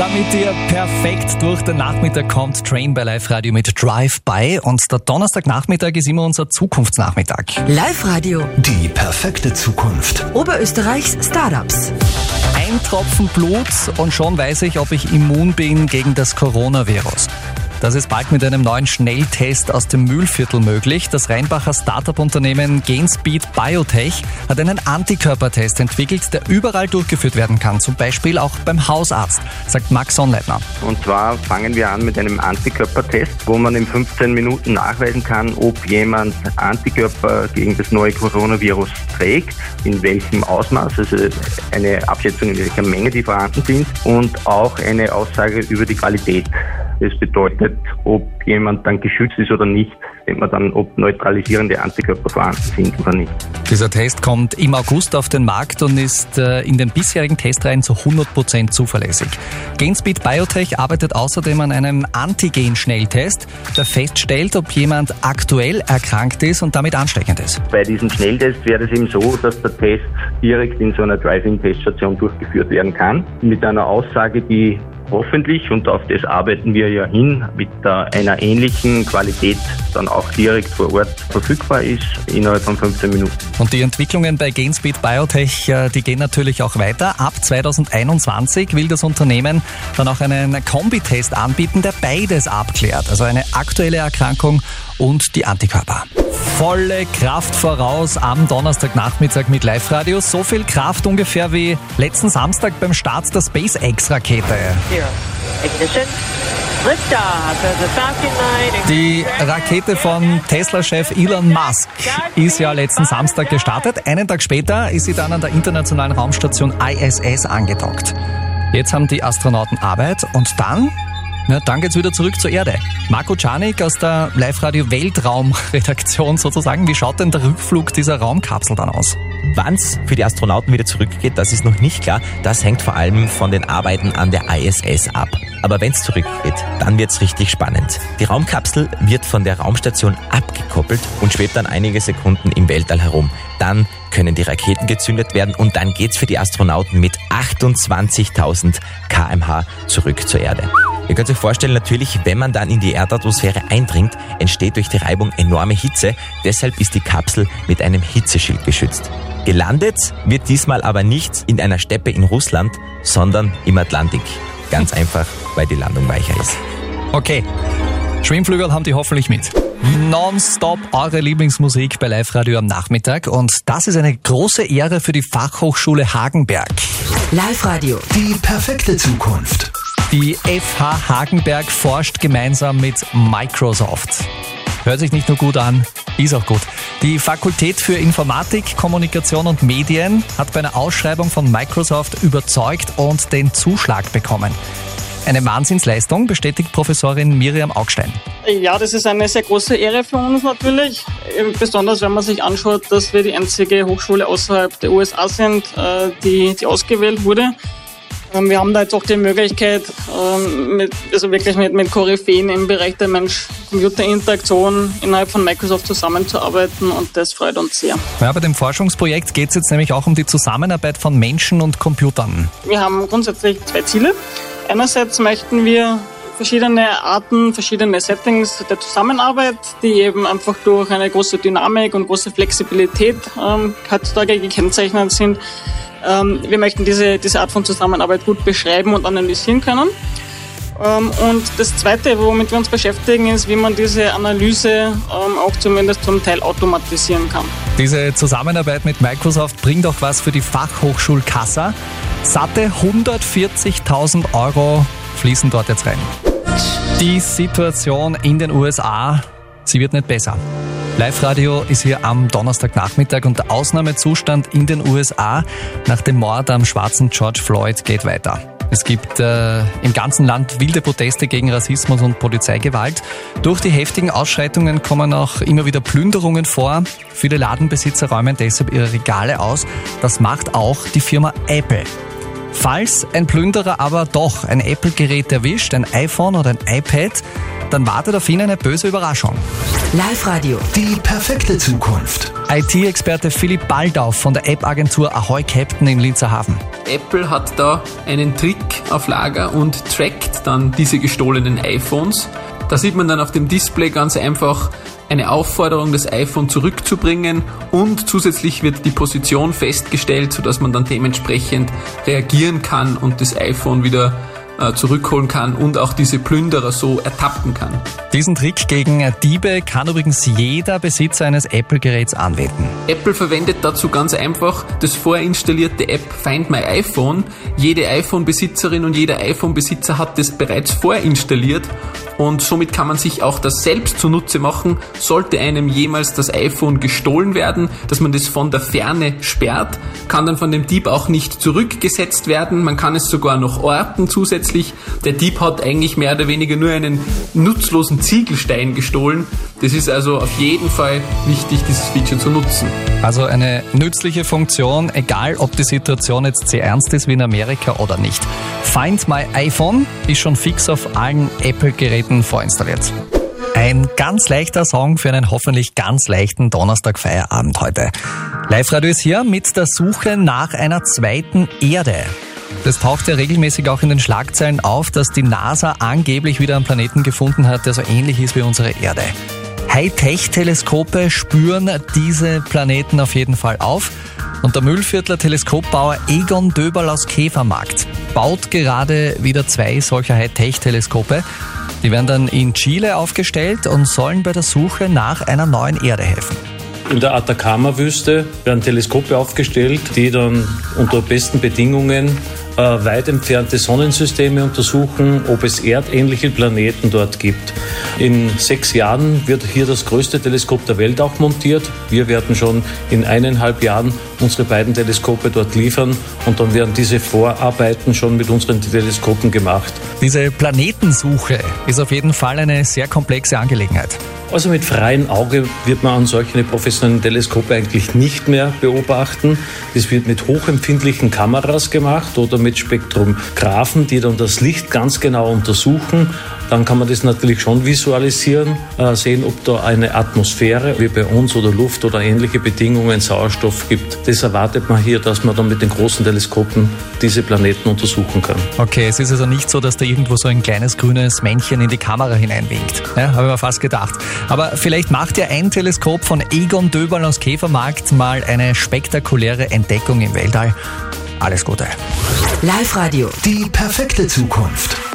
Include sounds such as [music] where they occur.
Damit ihr perfekt durch den Nachmittag kommt, Train bei Live Radio mit Drive By und der Donnerstagnachmittag ist immer unser Zukunftsnachmittag. Live Radio, Die perfekte Zukunft. Oberösterreichs Startups. Ein Tropfen Blut und schon weiß ich, ob ich immun bin gegen das Coronavirus. Das ist bald mit einem neuen Schnelltest aus dem Mühlviertel möglich. Das Rheinbacher Startup-Unternehmen Genspeed Biotech hat einen Antikörpertest entwickelt, der überall durchgeführt werden kann, zum Beispiel auch beim Hausarzt, sagt Max Sonnleitner. Und zwar fangen wir an mit einem Antikörpertest, wo man in 15 Minuten nachweisen kann, ob jemand Antikörper gegen das neue Coronavirus trägt, in welchem Ausmaß, also eine Abschätzung, in welcher Menge die vorhanden sind und auch eine Aussage über die Qualität. Das bedeutet, ob jemand dann geschützt ist oder nicht, sieht man dann, ob neutralisierende Antikörper vorhanden sind oder nicht. Dieser Test kommt im August auf den Markt und ist äh, in den bisherigen Testreihen zu 100% zuverlässig. Genspeed Biotech arbeitet außerdem an einem Antigen-Schnelltest, der feststellt, ob jemand aktuell erkrankt ist und damit ansteckend ist. Bei diesem Schnelltest wäre es eben so, dass der Test direkt in so einer Drive-In-Teststation durchgeführt werden kann, mit einer Aussage, die hoffentlich, und auf das arbeiten wir ja hin, mit einer ähnlichen Qualität dann auch direkt vor Ort verfügbar ist, innerhalb von 15 Minuten. Und die Entwicklungen bei Genspeed Biotech, äh, die gehen natürlich auch weiter. Ab 2021 will das Unternehmen dann auch einen Kombitest anbieten, der beides abklärt. Also eine aktuelle Erkrankung und die Antikörper. Volle Kraft voraus am Donnerstagnachmittag mit Live-Radio. So viel Kraft ungefähr wie letzten Samstag beim Start der SpaceX-Rakete. Zero. Ignition. Liftoff of the Falcon 9. Die Rakete von Tesla-Chef Elon Musk ist ja letzten Samstag gestartet. Einen Tag später ist sie dann an der internationalen Raumstation ISS angedockt. Jetzt haben die Astronauten Arbeit und dann, na, dann geht's wieder zurück zur Erde. Marco Czarnik aus der Live-Radio Weltraum-Redaktion sozusagen. Wie schaut denn der Rückflug dieser Raumkapsel dann aus? Wann's für die Astronauten wieder zurückgeht, das ist noch nicht klar. Das hängt vor allem von den Arbeiten an der ISS ab. Aber wenn's zurückgeht, dann wird's richtig spannend. Die Raumkapsel wird von der Raumstation abgekoppelt und schwebt dann einige Sekunden im Weltall herum. Dann können die Raketen gezündet werden und dann geht's für die Astronauten mit 28.000 kmh zurück zur Erde. Ihr könnt euch vorstellen, natürlich, wenn man dann in die Erdatmosphäre eindringt, entsteht durch die Reibung enorme Hitze. Deshalb ist die Kapsel mit einem Hitzeschild geschützt. Gelandet wird diesmal aber nicht in einer Steppe in Russland, sondern im Atlantik. Ganz [laughs] einfach, weil die Landung weicher ist. Okay, Schwimmflügel haben die hoffentlich mit. Nonstop eure Lieblingsmusik bei Live Radio am Nachmittag und das ist eine große Ehre für die Fachhochschule Hagenberg. Live Radio, Die perfekte Zukunft. Die FH Hagenberg forscht gemeinsam mit Microsoft. Hört sich nicht nur gut an, ist auch gut. Die Fakultät für Informatik, Kommunikation und Medien hat bei einer Ausschreibung von Microsoft überzeugt und den Zuschlag bekommen. Eine Wahnsinnsleistung, bestätigt Professorin Miriam Augstein. Ja, das ist eine sehr große Ehre für uns natürlich. Besonders wenn man sich anschaut, dass wir die einzige Hochschule außerhalb der USA sind, äh, die, die ausgewählt wurde. Ähm, Wir haben da jetzt auch die Möglichkeit, ähm, mit, also wirklich mit, mit Koryphäen im Bereich der Mensch-Computer-Interaktion innerhalb von Microsoft zusammenzuarbeiten und das freut uns sehr. Ja, bei dem Forschungsprojekt geht es jetzt nämlich auch um die Zusammenarbeit von Menschen und Computern. Wir haben grundsätzlich zwei Ziele. Einerseits möchten wir verschiedene Arten, verschiedene Settings der Zusammenarbeit, die eben einfach durch eine große Dynamik und große Flexibilität ähm, heutzutage gekennzeichnet sind. Ähm, wir möchten diese, diese Art von Zusammenarbeit gut beschreiben und analysieren können. Ähm, und das Zweite, womit wir uns beschäftigen, ist, wie man diese Analyse ähm, auch zumindest zum Teil automatisieren kann. Diese Zusammenarbeit mit Microsoft bringt auch was für die Fachhochschulkassa. Satte 140.000 Euro fließen dort jetzt rein. Die Situation in den USA, sie wird nicht besser. Live-Radio ist hier am Donnerstagnachmittag und der Ausnahmezustand in den USA nach dem Mord am schwarzen George Floyd geht weiter. Es gibt äh, im ganzen Land wilde Proteste gegen Rassismus und Polizeigewalt. Durch die heftigen Ausschreitungen kommen auch immer wieder Plünderungen vor. Viele Ladenbesitzer räumen deshalb ihre Regale aus. Das macht auch die Firma Apple. Falls ein Plünderer aber doch ein Apple-Gerät erwischt, ein iPhone oder ein iPad, dann wartet auf ihn eine böse Überraschung. Live-Radio. Die perfekte Zukunft. IT-Experte Philipp Baldauf von der App-Agentur Ahoy Captain in Linzerhafen. Apple hat da einen Trick auf Lager und trackt dann diese gestohlenen iPhones. Da sieht man dann auf dem Display ganz einfach eine Aufforderung, das iPhone zurückzubringen und zusätzlich wird die Position festgestellt, sodass man dann dementsprechend reagieren kann und das iPhone wieder äh, zurückholen kann und auch diese Plünderer so ertappen kann. Diesen Trick gegen Diebe kann übrigens jeder Besitzer eines Apple-Geräts anwenden. Apple verwendet dazu ganz einfach das vorinstallierte App Find My iPhone. Jede iPhone-Besitzerin und jeder iPhone-Besitzer hat das bereits vorinstalliert und somit kann man sich auch das selbst zunutze machen, sollte einem jemals das iPhone gestohlen werden, dass man das von der Ferne sperrt, kann dann von dem Dieb auch nicht zurückgesetzt werden, man kann es sogar noch orten zusätzlich. Der Dieb hat eigentlich mehr oder weniger nur einen nutzlosen Ziegelstein gestohlen. Das ist also auf jeden Fall wichtig, dieses Feature zu nutzen. Also eine nützliche Funktion, egal ob die Situation jetzt sehr ernst ist wie in Amerika oder nicht. Find My iPhone ist schon fix auf allen Apple-Geräten vorinstalliert. Ein ganz leichter Song für einen hoffentlich ganz leichten Donnerstag-Feierabend heute. Live-Radio ist hier mit der Suche nach einer zweiten Erde. Das taucht ja regelmäßig auch in den Schlagzeilen auf, dass die NASA angeblich wieder einen Planeten gefunden hat, der so ähnlich ist wie unsere Erde. Hightech-Teleskope spüren diese Planeten auf jeden Fall auf. Und der Müllviertler Teleskopbauer Egon Döberl aus Käfermarkt baut gerade wieder zwei solcher Hightech-Teleskope. Die werden dann in Chile aufgestellt und sollen bei der Suche nach einer neuen Erde helfen. In der Atacama-Wüste werden Teleskope aufgestellt, die dann unter besten Bedingungen weit entfernte Sonnensysteme untersuchen, ob es erdähnliche Planeten dort gibt. In sechs Jahren wird hier das größte Teleskop der Welt auch montiert. Wir werden schon in eineinhalb Jahren unsere beiden Teleskope dort liefern und dann werden diese Vorarbeiten schon mit unseren Teleskopen gemacht. Diese Planetensuche ist auf jeden Fall eine sehr komplexe Angelegenheit. Also mit freiem Auge wird man an solchen professionellen Teleskope eigentlich nicht mehr beobachten. Das wird mit hochempfindlichen Kameras gemacht oder mit Spektrographen, die dann das Licht ganz genau untersuchen. Dann kann man das natürlich schon visualisieren, äh, sehen, ob da eine Atmosphäre wie bei uns oder Luft oder ähnliche Bedingungen Sauerstoff gibt. Das erwartet man hier, dass man dann mit den großen Teleskopen diese Planeten untersuchen kann. Okay, es ist also nicht so, dass da irgendwo so ein kleines grünes Männchen in die Kamera hineinwinkt. Ja, habe ich mir fast gedacht. Aber vielleicht macht ja ein Teleskop von Egon Döberl aus Käfermarkt mal eine spektakuläre Entdeckung im Weltall. Alles Gute. Live-Radio. Die perfekte Zukunft.